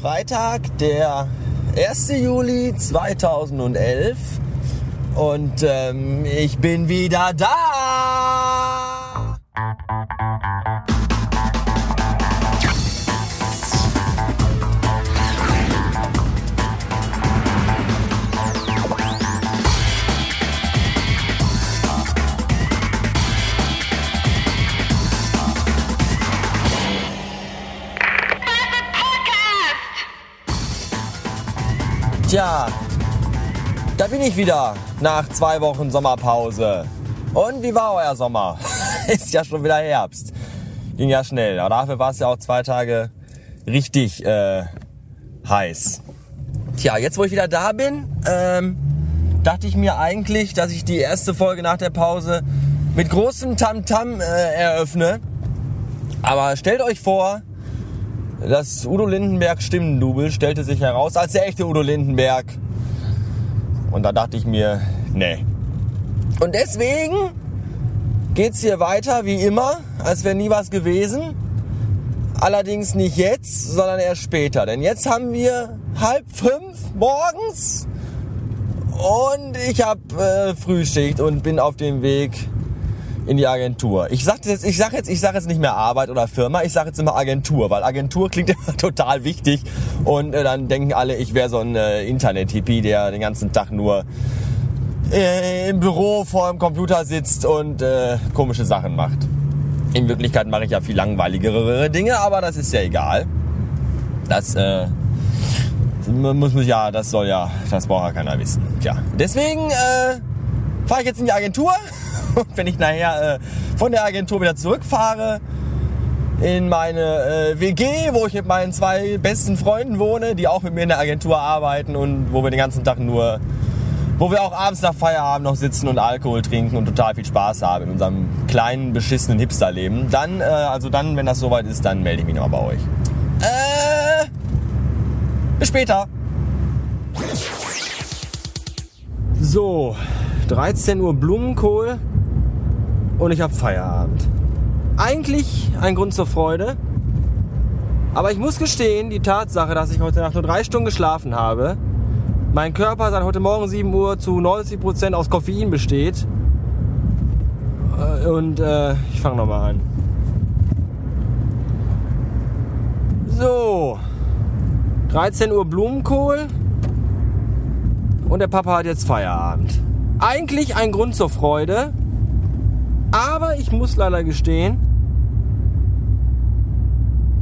Freitag, der 1. Juli 2011 und ähm, ich bin wieder da. Bin ich wieder nach zwei Wochen Sommerpause. Und wie war euer Sommer? Ist ja schon wieder Herbst. Ging ja schnell. Aber dafür war es ja auch zwei Tage richtig äh, heiß. Tja, jetzt wo ich wieder da bin, ähm, dachte ich mir eigentlich, dass ich die erste Folge nach der Pause mit großem Tamtam -Tam, äh, eröffne. Aber stellt euch vor, das Udo Lindenberg Stimmendubel stellte sich heraus als der echte Udo Lindenberg. Und da dachte ich mir, nee. Und deswegen geht's hier weiter wie immer, als wäre nie was gewesen. Allerdings nicht jetzt, sondern erst später. Denn jetzt haben wir halb fünf morgens und ich habe äh, Frühschicht und bin auf dem Weg in die Agentur. Ich sage jetzt, ich sage jetzt, ich sage jetzt nicht mehr Arbeit oder Firma, ich sage jetzt immer Agentur, weil Agentur klingt immer total wichtig und äh, dann denken alle, ich wäre so ein äh, Internet-Hippie, der den ganzen Tag nur äh, im Büro vor dem Computer sitzt und äh, komische Sachen macht. In Wirklichkeit mache ich ja viel langweiligere Dinge, aber das ist ja egal. Das äh, muss man ja, das soll ja, das braucht ja keiner wissen. Tja, deswegen äh, fahre ich jetzt in die Agentur wenn ich nachher äh, von der Agentur wieder zurückfahre in meine äh, WG, wo ich mit meinen zwei besten Freunden wohne, die auch mit mir in der Agentur arbeiten und wo wir den ganzen Tag nur, wo wir auch abends nach Feierabend noch sitzen und Alkohol trinken und total viel Spaß haben in unserem kleinen, beschissenen Hipsterleben. Dann, äh, also dann, wenn das soweit ist, dann melde ich mich nochmal bei euch. Äh, bis später. So, 13 Uhr Blumenkohl und ich habe Feierabend. Eigentlich ein Grund zur Freude, aber ich muss gestehen, die Tatsache, dass ich heute Nacht nur drei Stunden geschlafen habe, mein Körper seit heute Morgen 7 Uhr zu 90 Prozent aus Koffein besteht. Äh, und äh, ich fange nochmal an. So, 13 Uhr Blumenkohl und der Papa hat jetzt Feierabend. Eigentlich ein Grund zur Freude, aber ich muss leider gestehen,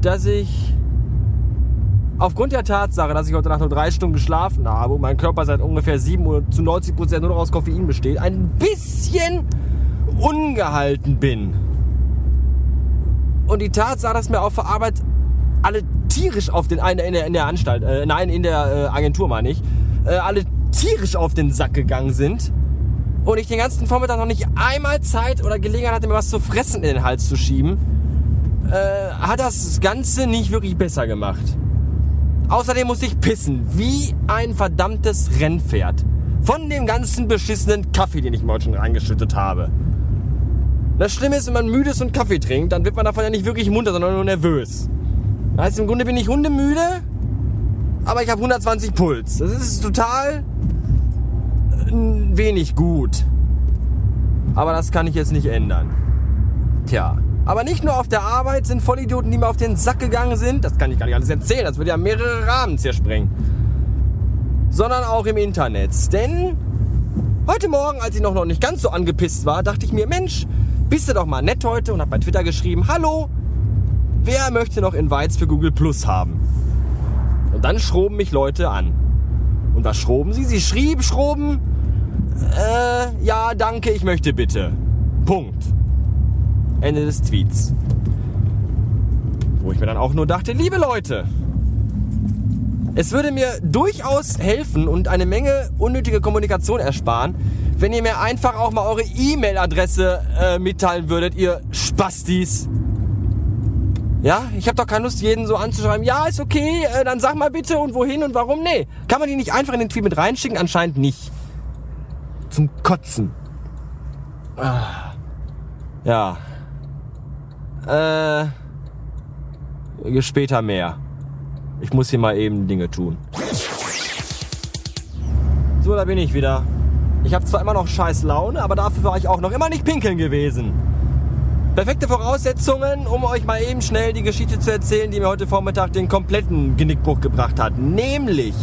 dass ich aufgrund der Tatsache, dass ich heute Nacht nur drei Stunden geschlafen habe und mein Körper seit ungefähr 7 Uhr zu 90 Prozent nur noch aus Koffein besteht, ein bisschen ungehalten bin. Und die Tatsache, dass mir auf der Arbeit alle tierisch auf den, in der, in der Anstalt, äh, nein, in der äh, Agentur meine ich, äh, alle tierisch auf den Sack gegangen sind und ich den ganzen Vormittag noch nicht einmal Zeit oder Gelegenheit hatte, mir was zu fressen in den Hals zu schieben, äh, hat das Ganze nicht wirklich besser gemacht. Außerdem musste ich pissen, wie ein verdammtes Rennpferd. Von dem ganzen beschissenen Kaffee, den ich mir heute schon reingeschüttet habe. Das Schlimme ist, wenn man müde ist und Kaffee trinkt, dann wird man davon ja nicht wirklich munter, sondern nur nervös. Das heißt, im Grunde bin ich hundemüde, aber ich habe 120 Puls. Das ist total wenig gut. Aber das kann ich jetzt nicht ändern. Tja. Aber nicht nur auf der Arbeit sind Vollidioten, die mir auf den Sack gegangen sind. Das kann ich gar nicht alles erzählen. Das würde ja mehrere Rahmen zersprengen. Sondern auch im Internet. Denn heute Morgen, als ich noch nicht ganz so angepisst war, dachte ich mir, Mensch, bist du doch mal nett heute und habe bei Twitter geschrieben, hallo, wer möchte noch Invites für Google Plus haben? Und dann schroben mich Leute an. Und was schroben sie? Sie schrieben, schroben, äh, ja, danke, ich möchte bitte. Punkt. Ende des Tweets. Wo ich mir dann auch nur dachte, liebe Leute, es würde mir durchaus helfen und eine Menge unnötige Kommunikation ersparen, wenn ihr mir einfach auch mal eure E-Mail-Adresse äh, mitteilen würdet, ihr Spastis. Ja, ich habe doch keine Lust, jeden so anzuschreiben. Ja, ist okay, äh, dann sag mal bitte und wohin und warum. Nee, kann man die nicht einfach in den Tweet mit reinschicken? Anscheinend nicht zum Kotzen. Ah. Ja. Äh. Später mehr. Ich muss hier mal eben Dinge tun. So, da bin ich wieder. Ich habe zwar immer noch scheiß Laune, aber dafür war ich auch noch immer nicht pinkeln gewesen. Perfekte Voraussetzungen, um euch mal eben schnell die Geschichte zu erzählen, die mir heute Vormittag den kompletten Genickbruch gebracht hat. Nämlich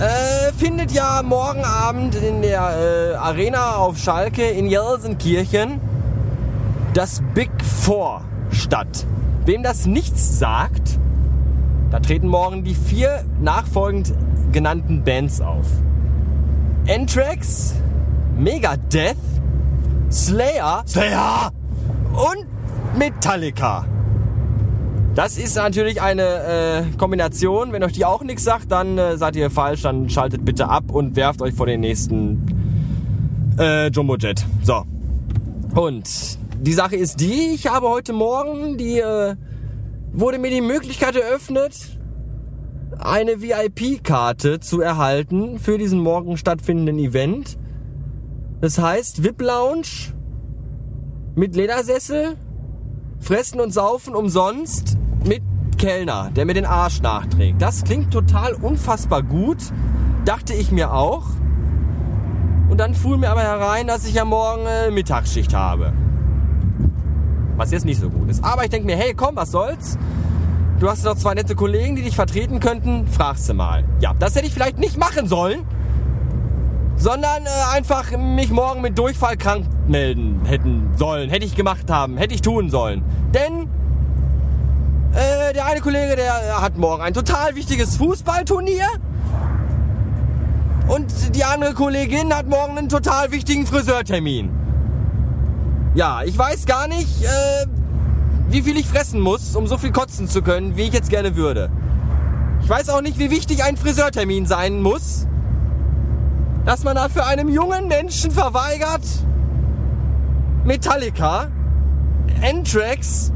äh, findet ja morgen Abend in der äh, Arena auf Schalke in Jelsenkirchen das Big Four statt. Wem das nichts sagt, da treten morgen die vier nachfolgend genannten Bands auf. Anthrax, Megadeth, Slayer, Slayer und Metallica. Das ist natürlich eine äh, Kombination. Wenn euch die auch nichts sagt, dann äh, seid ihr falsch. Dann schaltet bitte ab und werft euch vor den nächsten äh, Jumbojet. So. Und die Sache ist die, ich habe heute Morgen die äh, wurde mir die Möglichkeit eröffnet, eine VIP-Karte zu erhalten für diesen morgen stattfindenden Event. Das heißt VIP Lounge mit Ledersessel, Fressen und Saufen umsonst mit Kellner, der mir den Arsch nachträgt. Das klingt total unfassbar gut, dachte ich mir auch. Und dann fuhr mir aber herein, dass ich ja morgen äh, Mittagsschicht habe. Was jetzt nicht so gut ist. Aber ich denke mir, hey, komm, was soll's? Du hast noch zwei nette Kollegen, die dich vertreten könnten. Fragst du mal. Ja, das hätte ich vielleicht nicht machen sollen, sondern äh, einfach mich morgen mit Durchfall krank melden hätten sollen. Hätte ich gemacht haben, hätte ich tun sollen. Denn äh, der eine Kollege, der hat morgen ein total wichtiges Fußballturnier. Und die andere Kollegin hat morgen einen total wichtigen Friseurtermin. Ja, ich weiß gar nicht, äh, wie viel ich fressen muss, um so viel kotzen zu können, wie ich jetzt gerne würde. Ich weiß auch nicht, wie wichtig ein Friseurtermin sein muss, dass man dafür einem jungen Menschen verweigert, Metallica, Anthrax,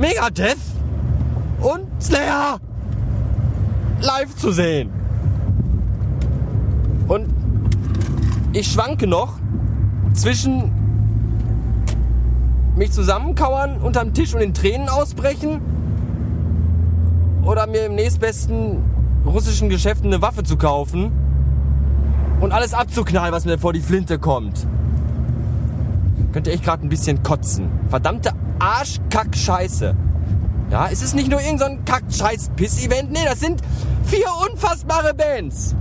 Megadeth und Slayer live zu sehen. Und ich schwanke noch zwischen mich zusammenkauern unterm Tisch und in Tränen ausbrechen oder mir im nächstbesten russischen Geschäft eine Waffe zu kaufen und alles abzuknallen, was mir vor die Flinte kommt. Könnte echt gerade ein bisschen kotzen. Verdammte Arschkack-Scheiße. Ja, es ist nicht nur irgendein so Kack-Scheiß-Piss-Event. Nee, das sind vier unfassbare Bands.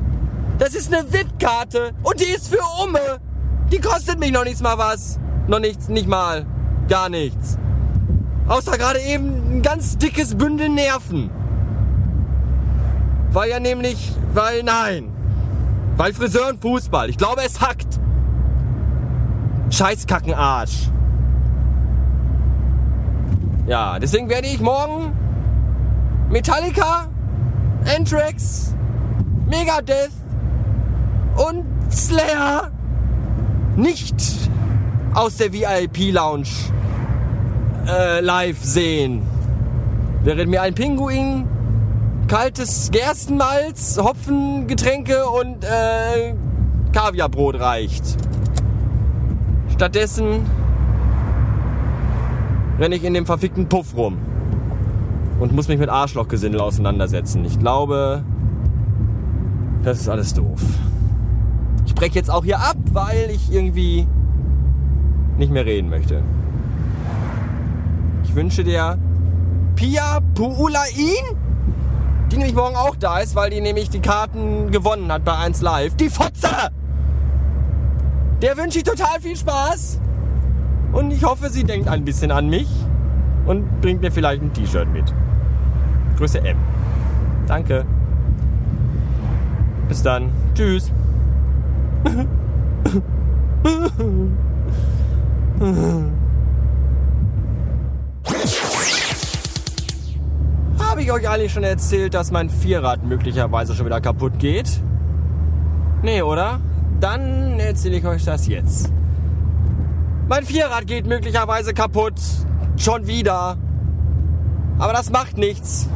Das ist eine VIP-Karte und die ist für Umme. Die kostet mich noch nichts mal was. Noch nichts, nicht mal. Gar nichts. Außer gerade eben ein ganz dickes Bündel Nerven. Weil ja nämlich, weil nein. Weil Friseur und Fußball. Ich glaube, es hackt. Scheißkackenarsch. Ja, deswegen werde ich morgen Metallica, Anthrax, Megadeth und Slayer nicht aus der VIP-Lounge äh, live sehen. Während mir ein Pinguin, kaltes Gerstenmalz, Hopfengetränke und äh, Kaviarbrot reicht. Stattdessen renne ich in dem verfickten Puff rum und muss mich mit Arschlochgesindel auseinandersetzen. Ich glaube, das ist alles doof. Ich breche jetzt auch hier ab, weil ich irgendwie nicht mehr reden möchte. Ich wünsche dir Pia Puulain, die nämlich morgen auch da ist, weil die nämlich die Karten gewonnen hat bei 1 Live. Die Fotze! Der wünsche ich total viel Spaß. Und ich hoffe, sie denkt ein bisschen an mich und bringt mir vielleicht ein T-Shirt mit. Größe M. Danke. Bis dann. Tschüss. Habe ich euch eigentlich schon erzählt, dass mein Vierrad möglicherweise schon wieder kaputt geht? Nee, oder? Dann erzähle ich euch das jetzt. Mein Vierrad geht möglicherweise kaputt. Schon wieder. Aber das macht nichts.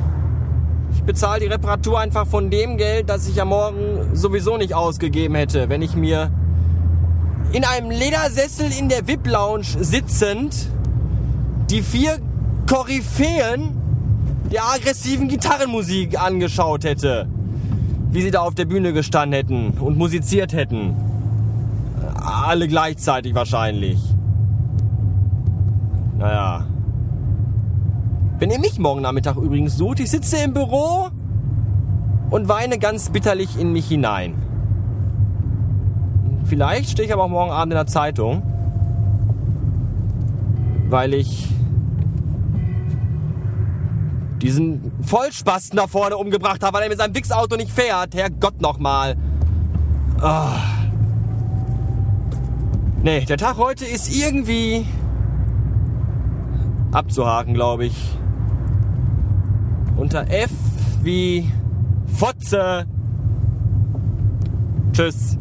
Ich bezahle die Reparatur einfach von dem Geld, das ich ja morgen sowieso nicht ausgegeben hätte, wenn ich mir in einem Ledersessel in der VIP-Lounge sitzend die vier Koryphäen der aggressiven Gitarrenmusik angeschaut hätte. Wie sie da auf der Bühne gestanden hätten und musiziert hätten. Alle gleichzeitig wahrscheinlich. Naja. Wenn ihr mich morgen Nachmittag übrigens sucht, ich sitze im Büro und weine ganz bitterlich in mich hinein. Vielleicht stehe ich aber auch morgen Abend in der Zeitung, weil ich diesen Vollspasten da vorne umgebracht habe, weil er mit seinem Wichsauto nicht fährt. Herrgott nochmal. Oh. Nee, der Tag heute ist irgendwie abzuhaken, glaube ich. Unter F wie Fotze. Tschüss.